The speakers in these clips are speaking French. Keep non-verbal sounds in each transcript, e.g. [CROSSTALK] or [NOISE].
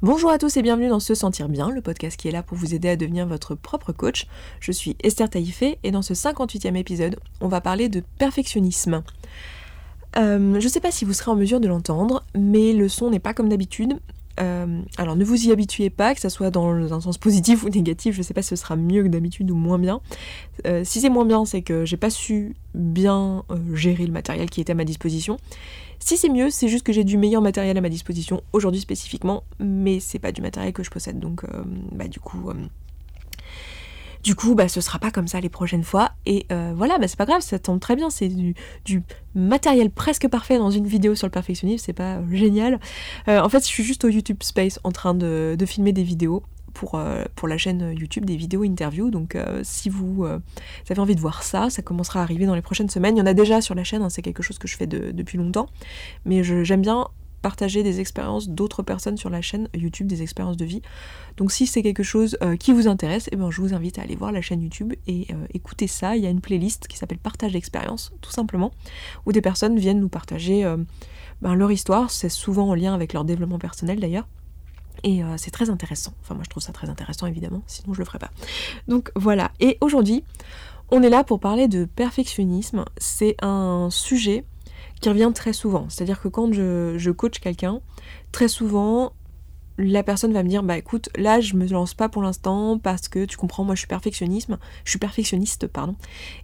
Bonjour à tous et bienvenue dans Se Sentir Bien, le podcast qui est là pour vous aider à devenir votre propre coach. Je suis Esther Taïfé et dans ce 58e épisode, on va parler de perfectionnisme. Euh, je ne sais pas si vous serez en mesure de l'entendre, mais le son n'est pas comme d'habitude. Euh, alors ne vous y habituez pas, que ce soit dans un sens positif [LAUGHS] ou négatif, je ne sais pas si ce sera mieux que d'habitude ou moins bien. Euh, si c'est moins bien, c'est que j'ai pas su bien gérer le matériel qui était à ma disposition. Si c'est mieux, c'est juste que j'ai du meilleur matériel à ma disposition aujourd'hui spécifiquement, mais c'est pas du matériel que je possède, donc euh, bah du coup. Euh, du coup, bah, ce sera pas comme ça les prochaines fois. Et euh, voilà, bah, c'est pas grave, ça tombe très bien. C'est du, matériel presque parfait dans une vidéo sur le perfectionnisme, c'est pas génial. en fait, je suis juste au YouTube Space en train de filmer des vidéos pour, euh, la chaîne YouTube des vidéos interviews. Donc euh, si vous, euh, avez envie de voir ça, ça commencera à arriver dans les prochaines semaines. Il y en a déjà sur la chaîne, hein, c'est quelque chose que je fais depuis longtemps. Mais j'aime bien partager des expériences d'autres personnes sur la chaîne YouTube, des expériences de vie. Donc si c'est quelque chose qui vous intéresse, eh ben, je vous invite à aller voir la chaîne YouTube et écouter ça. Il y a une playlist qui s'appelle Partage d'expérience, tout simplement, où des personnes viennent nous partager ben, leur histoire. C'est souvent en lien avec leur développement personnel d'ailleurs. Et euh, c'est très intéressant. Enfin, moi je trouve ça très intéressant évidemment, sinon je le ferais pas. Donc voilà. Et aujourd'hui, on est là pour parler de perfectionnisme. C'est un sujet qui revient très souvent. C'est-à-dire que quand je, je coach quelqu'un, très souvent, la personne va me dire bah écoute là je me lance pas pour l'instant parce que tu comprends moi je suis perfectionnisme je suis perfectionniste pardon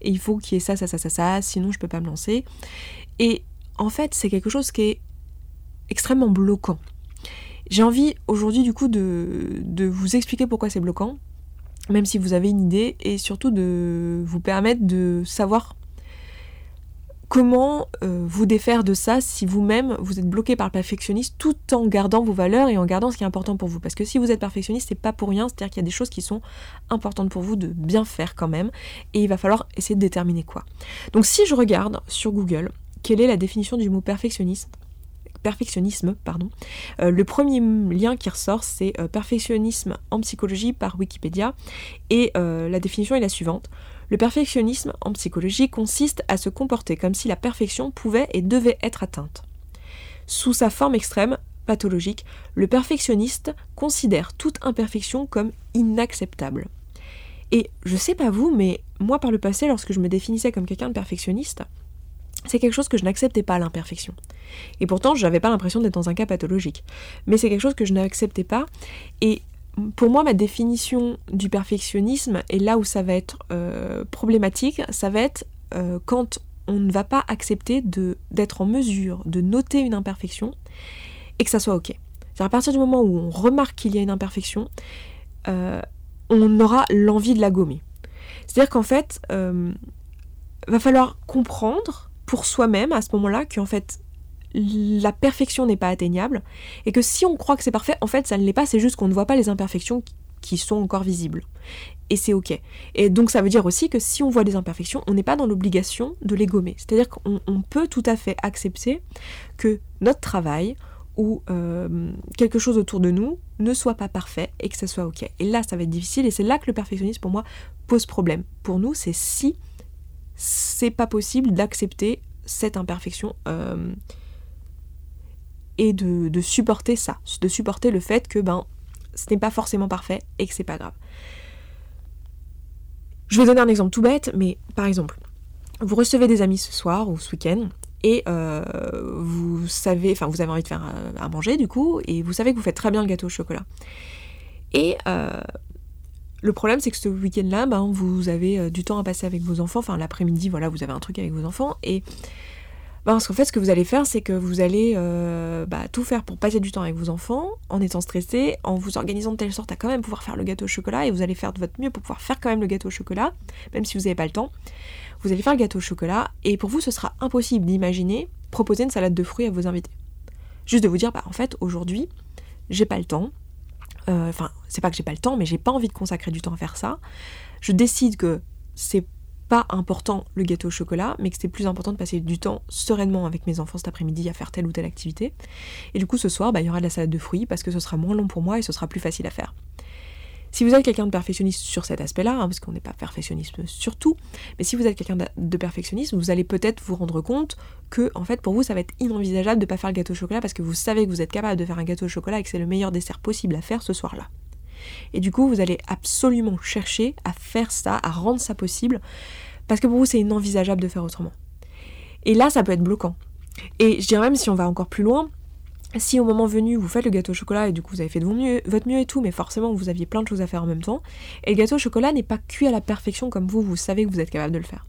et il faut qu'il y ait ça ça ça ça ça sinon je peux pas me lancer et en fait c'est quelque chose qui est extrêmement bloquant j'ai envie aujourd'hui du coup de, vous expliquer pourquoi c'est bloquant, même si vous avez une idée, et surtout de vous permettre de savoir comment euh, vous défaire de ça si vous-même vous êtes bloqué par le perfectionniste tout en gardant vos valeurs et en gardant ce qui est important pour vous? Parce que si vous êtes perfectionniste, c'est pas pour rien, c'est-à-dire qu'il y a des choses qui sont importantes pour vous de bien faire quand même, et il va falloir essayer de déterminer quoi. Donc si je regarde sur Google, quelle est la définition du mot perfectionniste perfectionnisme, pardon. Euh, le premier lien qui ressort, c'est euh, perfectionnisme en psychologie par Wikipédia. Et la définition est la suivante. Le perfectionnisme en psychologie consiste à se comporter comme si la perfection pouvait et devait être atteinte. Sous sa forme extrême, pathologique, le perfectionniste considère toute imperfection comme inacceptable. Et je sais pas vous, mais moi par le passé, lorsque je me définissais comme quelqu'un de perfectionniste, c'est quelque chose que je n'acceptais pas l'imperfection. Et pourtant, je n'avais pas l'impression d'être dans un cas pathologique. Mais c'est quelque chose que je n'acceptais pas. Pour moi, ma définition du perfectionnisme, et là où ça va être euh, problématique, ça va être euh, quand on ne va pas accepter d'être en mesure de noter une imperfection et que ça soit ok. C'est à partir du moment où on remarque qu'il y a une imperfection, euh, on aura l'envie de la gommer. C'est-à-dire qu'en fait, va falloir comprendre pour soi-même à ce moment-là qu'en fait la perfection n'est pas atteignable et que si on croit que c'est parfait, en fait ça ne l'est pas, c'est juste qu'on ne voit pas les imperfections qui sont encore visibles. Et c'est ok. Et donc ça veut dire aussi que si on voit des imperfections, on n'est pas dans l'obligation de les gommer. C'est-à-dire qu'on peut tout à fait accepter que notre travail ou euh, quelque chose autour de nous ne soit pas parfait et que ça soit ok. Et là ça va être difficile et c'est là que le perfectionnisme pour moi pose problème. Pour nous c'est si c'est pas possible d'accepter cette imperfection euh, et de, supporter ça, de supporter le fait que ben ce n'est pas forcément parfait et que c'est pas grave. Je vais donner un exemple tout bête, mais par exemple, vous recevez des amis ce soir ou ce week-end et euh, vous savez, enfin vous avez envie de faire euh, à manger du coup, et vous savez que vous faites très bien le gâteau au chocolat. Et le problème, c'est que ce week-end-là, ben, vous avez euh, du temps à passer avec vos enfants. Enfin, l'après-midi, voilà, vous avez un truc avec vos enfants. Et parce qu'en fait, ce que vous allez faire, c'est que vous allez euh, bah, tout faire pour passer du temps avec vos enfants, en étant stressé, en vous organisant de telle sorte à quand même pouvoir faire le gâteau au chocolat. Et vous allez faire de votre mieux pour pouvoir faire quand même le gâteau au chocolat, même si vous n'avez pas le temps. Vous allez faire le gâteau au chocolat. Et pour vous, ce sera impossible d'imaginer proposer une salade de fruits à vos invités. Juste de vous dire, bah, en fait, aujourd'hui, j'ai pas le temps, euh, enfin, c'est pas que j'ai pas le temps, mais j'ai pas envie de consacrer du temps à faire ça. Je décide que c'est pas important le gâteau au chocolat, mais que c'est plus important de passer du temps sereinement avec mes enfants cet après-midi à faire telle ou telle activité. Et du coup, ce soir, bah, il y aura de la salade de fruits parce que ce sera moins long pour moi et ce sera plus facile à faire. Si vous êtes quelqu'un de perfectionniste sur cet aspect-là, hein, parce qu'on n'est pas perfectionniste sur tout, mais si vous êtes quelqu'un de perfectionniste, vous allez peut-être vous rendre compte que, en fait, pour vous, ça va être inenvisageable de ne pas faire le gâteau au chocolat parce que vous savez que vous êtes capable de faire un gâteau au chocolat et que c'est le meilleur dessert possible à faire ce soir-là. Et du coup, vous allez absolument chercher à faire ça, à rendre ça possible, parce que pour vous, c'est inenvisageable de faire autrement. Et là, ça peut être bloquant. Et je dirais même si on va encore plus loin, si au moment venu vous faites le gâteau au chocolat et du coup vous avez fait de mieux, votre mieux et tout, mais forcément vous aviez plein de choses à faire en même temps, et le gâteau au chocolat n'est pas cuit à la perfection comme vous, vous savez que vous êtes capable de le faire.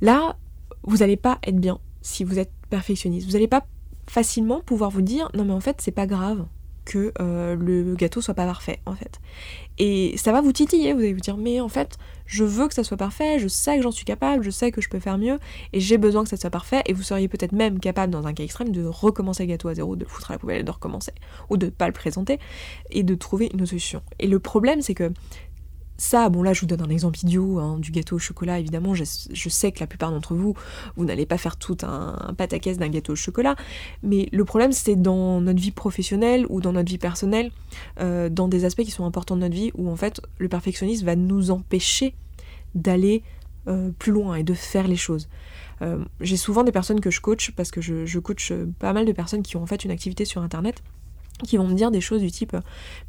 Là, vous n'allez pas être bien si vous êtes perfectionniste. Vous n'allez pas facilement pouvoir vous dire non mais en fait c'est pas grave que euh, le gâteau soit pas parfait en fait. Et ça va vous titiller, vous allez vous dire mais en fait je veux que ça soit parfait, je sais que j'en suis capable, je sais que je peux faire mieux et j'ai besoin que ça soit parfait et vous seriez peut-être même capable dans un cas extrême de recommencer le gâteau à zéro, de le foutre à la poubelle et de recommencer ou de ne pas le présenter et de trouver une solution. Et le problème c'est que ça, bon là je vous donne un exemple idiot hein, du gâteau au chocolat, évidemment, je, sais que la plupart d'entre vous, vous n'allez pas faire tout un, un pataquès d'un gâteau au chocolat, mais le problème c'est dans notre vie professionnelle ou dans notre vie personnelle, euh, dans des aspects qui sont importants de notre vie, où en fait le perfectionnisme va nous empêcher d'aller euh, plus loin et de faire les choses. Euh, j'ai souvent des personnes que je coach, parce que je, je coach pas mal de personnes qui ont en fait une activité sur Internet, qui vont me dire des choses du type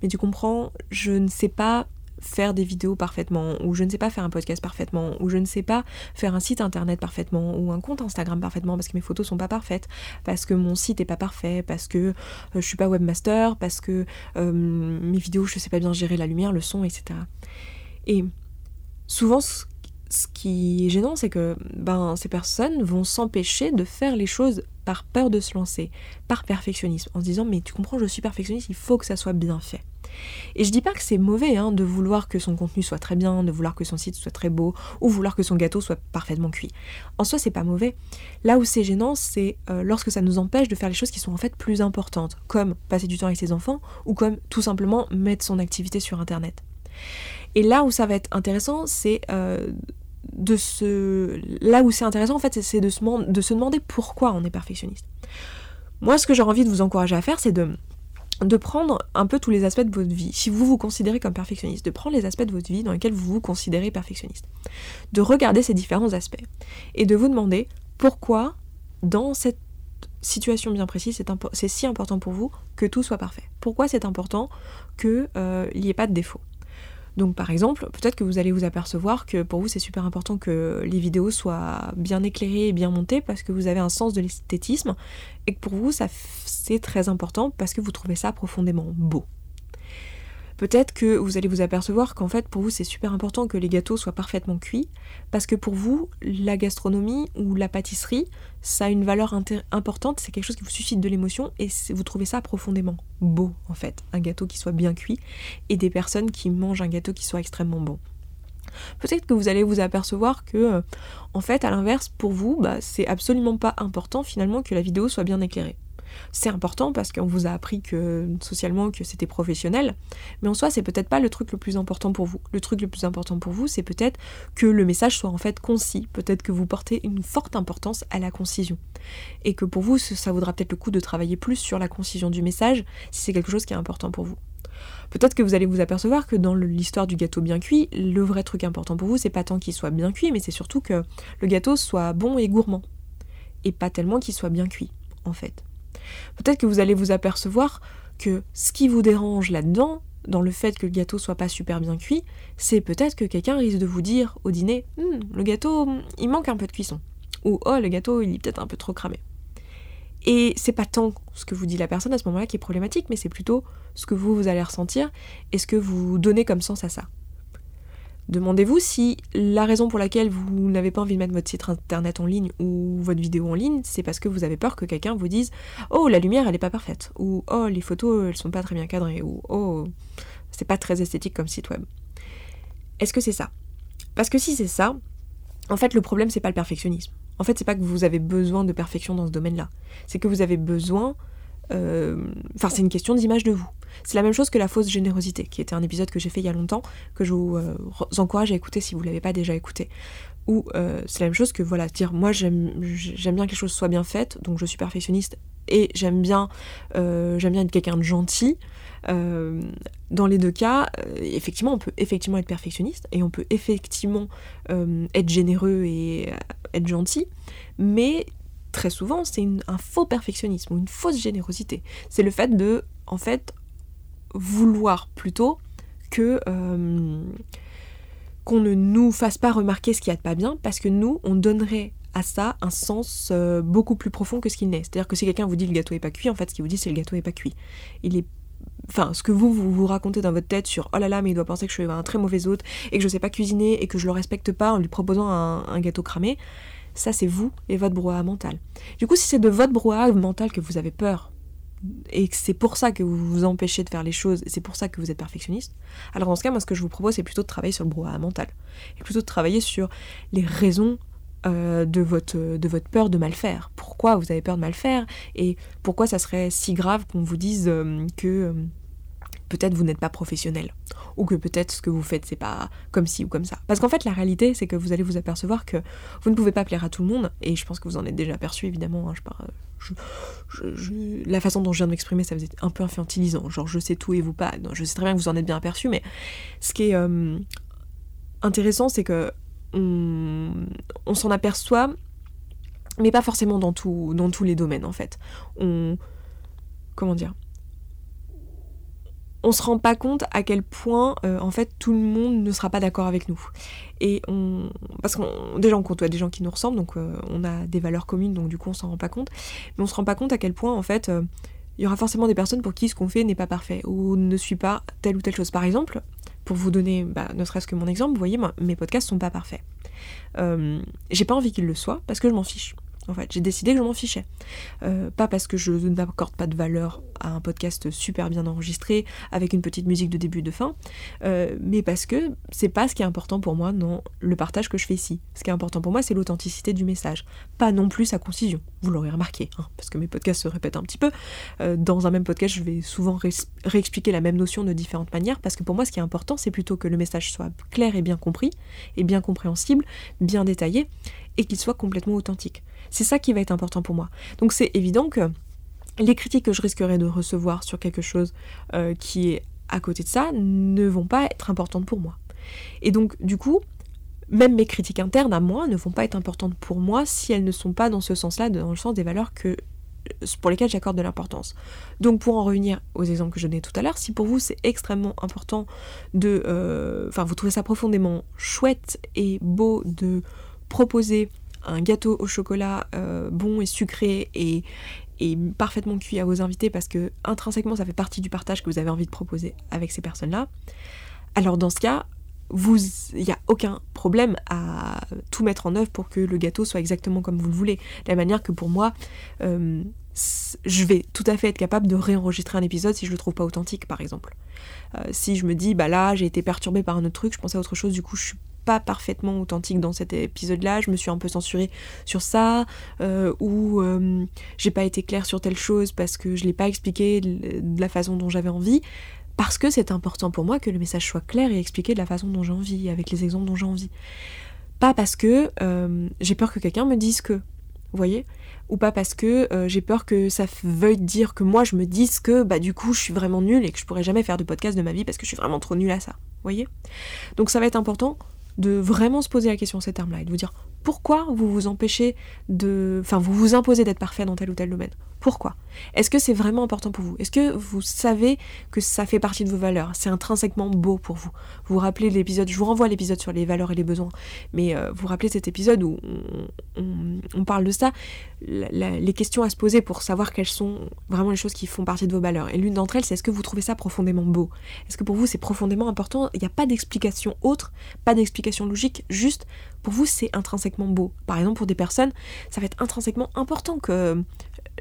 mais tu comprends, je ne sais pas faire des vidéos parfaitement, ou je ne sais pas faire un podcast parfaitement, ou je ne sais pas faire un site internet parfaitement, ou un compte Instagram parfaitement parce que mes photos sont pas parfaites, parce que mon site est pas parfait, parce que euh, je suis pas webmaster, parce que euh, mes vidéos je sais pas bien gérer la lumière, le son, etc. Et souvent ce, qui est gênant, c'est que ben, ces personnes vont s'empêcher de faire les choses par peur de se lancer, par perfectionnisme, en se disant mais tu comprends, je suis perfectionniste, il faut que ça soit bien fait. Et je dis pas que c'est mauvais hein, de vouloir que son contenu soit très bien, de vouloir que son site soit très beau, ou vouloir que son gâteau soit parfaitement cuit. En soi, c'est pas mauvais. Là où c'est gênant, c'est euh, lorsque ça nous empêche de faire les choses qui sont en fait plus importantes, comme passer du temps avec ses enfants, ou comme tout simplement mettre son activité sur Internet. Et là où ça va être intéressant, c'est euh, de se... Là où c'est intéressant, en c'est demander pourquoi on est perfectionniste. Moi, ce que j'ai envie de vous encourager à faire, c'est de de prendre un peu tous les aspects de votre vie, si vous vous considérez comme perfectionniste, de prendre les aspects de votre vie dans lesquels vous vous considérez perfectionniste, de regarder ces différents aspects et de vous demander pourquoi dans cette situation bien précise c'est si important pour vous que tout soit parfait. Pourquoi c'est important qu'il euh, n'y ait pas de défaut. Donc par exemple, peut-être que vous allez vous apercevoir que pour vous c'est super important que les vidéos soient bien éclairées et bien montées parce que vous avez un sens de l'esthétisme et que pour vous c'est très important parce que vous trouvez ça profondément beau. Peut-être que vous allez vous apercevoir qu'en fait pour vous c'est super important que les gâteaux soient parfaitement cuits parce que pour vous la gastronomie ou la pâtisserie ça a une valeur importante, c'est quelque chose qui vous suscite de l'émotion et vous trouvez ça profondément beau en fait, un gâteau qui soit bien cuit et des personnes qui mangent un gâteau qui soit extrêmement bon. Peut-être que vous allez vous apercevoir que, euh, en fait, à l'inverse, pour vous, bah, c'est absolument pas important finalement que la vidéo soit bien éclairée c'est important parce qu'on vous a appris que socialement que c'était professionnel, mais en soi c'est peut-être pas le truc le plus important pour vous. Le truc le plus important pour vous c'est peut-être que le message soit en fait concis, peut-être que vous portez une forte importance à la concision, et que pour vous ça vaudra peut-être le coup de travailler plus sur la concision du message si c'est quelque chose qui est important pour vous. Peut-être que vous allez vous apercevoir que dans l'histoire du gâteau bien cuit, le vrai truc important pour vous, c'est pas tant qu'il soit bien cuit, mais c'est surtout que le gâteau soit bon et gourmand. Et pas tellement qu'il soit bien cuit, en fait. Peut-être que vous allez vous apercevoir que ce qui vous dérange là-dedans, dans le fait que le gâteau soit pas super bien cuit, c'est peut-être que quelqu'un risque de vous dire au dîner hum, le gâteau, il manque un peu de cuisson. Ou oh, le gâteau, il est peut-être un peu trop cramé. Et c'est pas tant ce que vous dit la personne à ce moment-là qui est problématique, mais c'est plutôt ce que vous, vous allez ressentir et ce que vous donnez comme sens à ça. Demandez-vous si la raison pour laquelle vous n'avez pas envie de mettre votre site internet en ligne ou votre vidéo en ligne, c'est parce que vous avez peur que quelqu'un vous dise Oh, la lumière elle est pas parfaite, ou Oh, les photos elles sont pas très bien cadrées, ou Oh, c'est pas très esthétique comme site web. Est-ce que c'est ça? Parce que si c'est ça, en fait le problème c'est pas le perfectionnisme. En fait, c'est pas que vous avez besoin de perfection dans ce domaine-là. C'est que vous avez besoin enfin, c'est une question d'image de vous. C'est la même chose que la fausse générosité, qui était un épisode que j'ai fait il y a longtemps, que je vous, euh, encourage à écouter si vous ne l'avez pas déjà écouté. Ou euh, c'est la même chose que, voilà, dire moi j'aime bien que les choses soient bien faites, donc je suis perfectionniste et j'aime bien, bien être quelqu'un de gentil, euh, dans les deux cas, euh, effectivement, on peut effectivement être perfectionniste et on peut effectivement euh, être généreux et être gentil, mais très souvent, c'est un faux perfectionnisme ou une fausse générosité. C'est le fait de, en fait, vouloir plutôt que qu'on ne nous fasse pas remarquer ce qui a de pas bien, parce que nous, on donnerait à ça un sens beaucoup plus profond que ce qu'il n'est. C'est-à-dire que si quelqu'un vous dit le gâteau est pas cuit, en fait, ce qu'il vous dit c'est le gâteau est pas cuit. Il est enfin ce que vous, vous racontez dans votre tête sur oh là là mais il doit penser que je suis un très mauvais hôte et que je sais pas cuisiner et que je le respecte pas en lui proposant un, gâteau cramé, ça c'est vous et votre brouhaha mental. Du coup si c'est de votre brouhaha mental que vous avez peur et que c'est pour ça que vous vous empêchez de faire les choses, c'est pour ça que vous êtes perfectionniste, alors dans ce cas, moi ce que je vous propose c'est plutôt de travailler sur le brouhaha mental, et plutôt de travailler sur les raisons euh, de, votre, de votre peur de mal faire. Pourquoi vous avez peur de mal faire et pourquoi ça serait si grave qu'on vous dise euh, que euh, peut-être vous n'êtes pas professionnel ou que peut-être ce que vous faites c'est pas comme ci ou comme ça. Parce qu'en fait la réalité c'est que vous allez vous apercevoir que vous ne pouvez pas plaire à tout le monde et je pense que vous en êtes déjà aperçu évidemment. Hein, je, la façon dont je viens de m'exprimer ça faisait un peu infantilisant, genre je sais tout et vous pas. Je sais très bien que vous en êtes bien aperçu mais ce qui est intéressant c'est que on, s'en aperçoit, mais pas forcément dans, dans tous les domaines en fait. On. Comment dire? On se rend pas compte à quel point euh, en fait tout le monde ne sera pas d'accord avec nous. Et parce qu'on déjà on côtoie des gens qui nous ressemblent donc euh, on a des valeurs communes donc du coup on s'en rend pas compte mais on se rend pas compte à quel point en fait euh, il y aura forcément des personnes pour qui ce qu'on fait n'est pas parfait ou ne suit pas telle ou telle chose. Par exemple, pour vous donner bah, ne serait-ce que mon exemple, vous voyez, mes podcasts sont pas parfaits. J'ai pas envie qu'ils le soient parce que je m'en fiche. En fait, j'ai décidé que je m'en fichais. Euh, pas parce que je n'accorde pas de valeur à un podcast super bien enregistré avec une petite musique de début de fin, euh, mais parce que c'est pas ce qui est important pour moi dans le partage que je fais ici. Ce qui est important pour moi, c'est l'authenticité du message, pas non plus sa concision. Vous l'aurez remarqué, hein, parce que mes podcasts se répètent un petit peu. Euh, dans un même podcast, je vais souvent réexpliquer la même notion de différentes manières, parce que pour moi, ce qui est important, c'est plutôt que le message soit clair et bien compris, et bien compréhensible, bien détaillé, et qu'il soit complètement authentique. C'est ça qui va être important pour moi. Donc c'est évident que les critiques que je risquerais de recevoir sur quelque chose euh, qui est à côté de ça ne vont pas être importantes pour moi. Et donc du coup, même mes critiques internes à moi ne vont pas être importantes pour moi si elles ne sont pas dans ce sens-là, dans le sens des valeurs que pour lesquelles j'accorde de l'importance. Donc pour en revenir aux exemples que je donnais tout à l'heure, si pour vous c'est extrêmement important de... Euh, enfin vous trouvez ça profondément chouette et beau de proposer un gâteau au chocolat euh, bon et sucré et, parfaitement cuit à vos invités parce que intrinsèquement ça fait partie du partage que vous avez envie de proposer avec ces personnes-là, alors dans ce cas, il n'y a aucun problème à tout mettre en œuvre pour que le gâteau soit exactement comme vous le voulez. De la manière que pour moi, euh, je vais tout à fait être capable de réenregistrer un épisode si je le trouve pas authentique, par exemple. Euh, si je me dis, bah là, j'ai été perturbée par un autre truc, je pensais à autre chose, du coup, je suis pas parfaitement authentique dans cet épisode-là, je me suis un peu censurée sur ça, euh, ou euh, j'ai pas été claire sur telle chose parce que je l'ai pas expliqué de la façon dont j'avais envie, parce que c'est important pour moi que le message soit clair et expliqué de la façon dont j'ai envie, avec les exemples dont j'ai envie. Pas parce que euh, j'ai peur que quelqu'un me dise que, vous voyez? Ou pas parce que j'ai peur que ça veuille dire que moi je me dise que bah du coup je suis vraiment nulle et que je pourrais jamais faire de podcast de ma vie parce que je suis vraiment trop nulle à ça. Vous voyez? Donc ça va être important de vraiment se poser la question ces termes-là et de vous dire pourquoi vous vous empêchez de. Enfin, vous vous imposez d'être parfait dans tel ou tel domaine? Pourquoi? Est-ce que c'est vraiment important pour vous? Est-ce que vous savez que ça fait partie de vos valeurs? C'est intrinsèquement beau pour vous Vous vous rappelez l'épisode, je vous renvoie l'épisode sur les valeurs et les besoins, mais euh, vous vous rappelez cet épisode où on, parle de ça, les questions à se poser pour savoir quelles sont vraiment les choses qui font partie de vos valeurs. Et l'une d'entre elles, c'est est-ce que vous trouvez ça profondément beau? Est-ce que pour vous c'est profondément important? Il n'y a pas d'explication autre, pas d'explication logique, juste pour vous c'est intrinsèquement beau. Par exemple, pour des personnes, ça va être intrinsèquement important que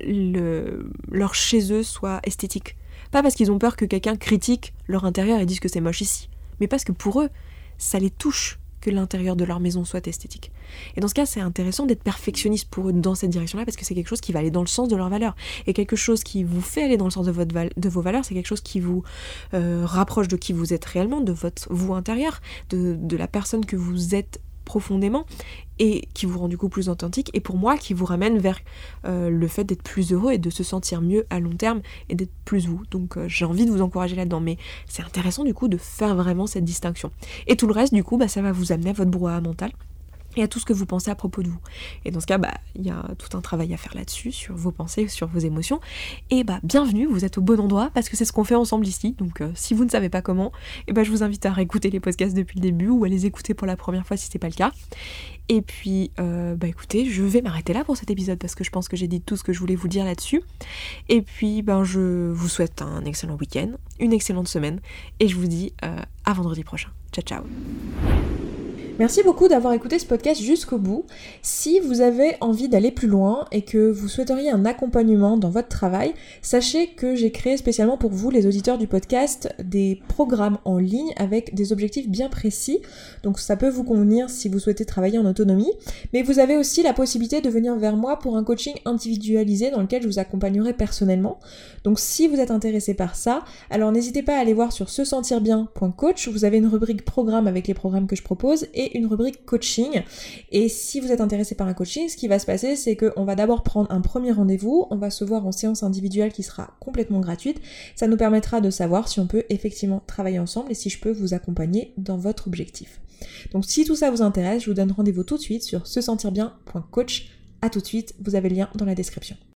le, leur chez eux soit esthétique. Pas parce qu'ils ont peur que quelqu'un critique leur intérieur et dise que c'est moche ici, mais parce que pour eux, ça les touche que l'intérieur de leur maison soit esthétique. Et dans ce cas, c'est intéressant d'être perfectionniste pour eux dans cette direction-là parce que c'est quelque chose qui va aller dans le sens de leurs valeurs. Et quelque chose qui vous fait aller dans le sens de, vos valeurs, c'est quelque chose qui vous euh, rapproche de qui vous êtes réellement, de votre vous intérieur, de la personne que vous êtes profondément et qui vous rend du coup plus authentique et pour moi qui vous ramène vers euh, le fait d'être plus heureux et de se sentir mieux à long terme et d'être plus vous. Donc euh, j'ai envie de vous encourager là-dedans mais c'est intéressant du coup de faire vraiment cette distinction. Et tout le reste du coup bah, ça va vous amener à votre brouhaha mental et à tout ce que vous pensez à propos de vous. Et dans ce cas, bah, il y a tout un travail à faire là-dessus, sur vos pensées, sur vos émotions. Et bah, bienvenue, vous êtes au bon endroit, parce que c'est ce qu'on fait ensemble ici. Donc, euh, si vous ne savez pas comment, et bah, je vous invite à réécouter les podcasts depuis le début, ou à les écouter pour la première fois si c'est pas le cas. Et puis, euh, bah écoutez, je vais m'arrêter là pour cet épisode, parce que je pense que j'ai dit tout ce que je voulais vous dire là-dessus. Et puis, ben, je vous souhaite un excellent week-end, une excellente semaine, et je vous dis euh, à vendredi prochain. Ciao, ciao Merci beaucoup d'avoir écouté ce podcast jusqu'au bout. Si vous avez envie d'aller plus loin et que vous souhaiteriez un accompagnement dans votre travail, sachez que j'ai créé spécialement pour vous, les auditeurs du podcast, des programmes en ligne avec des objectifs bien précis. Donc ça peut vous convenir si vous souhaitez travailler en autonomie. Mais vous avez aussi la possibilité de venir vers moi pour un coaching individualisé dans lequel je vous accompagnerai personnellement. Donc si vous êtes intéressé par ça, alors n'hésitez pas à aller voir sur se sentir bien.coach. Vous avez une rubrique programme avec les programmes que je propose une rubrique coaching. Et si vous êtes intéressé par un coaching, ce qui va se passer, c'est qu'on va d'abord prendre un premier rendez-vous, on va se voir en séance individuelle qui sera complètement gratuite. Ça nous permettra de savoir si on peut effectivement travailler ensemble et si je peux vous accompagner dans votre objectif. Donc si tout ça vous intéresse, je vous donne rendez-vous tout de suite sur se sentir bien.coach. A tout de suite, vous avez le lien dans la description.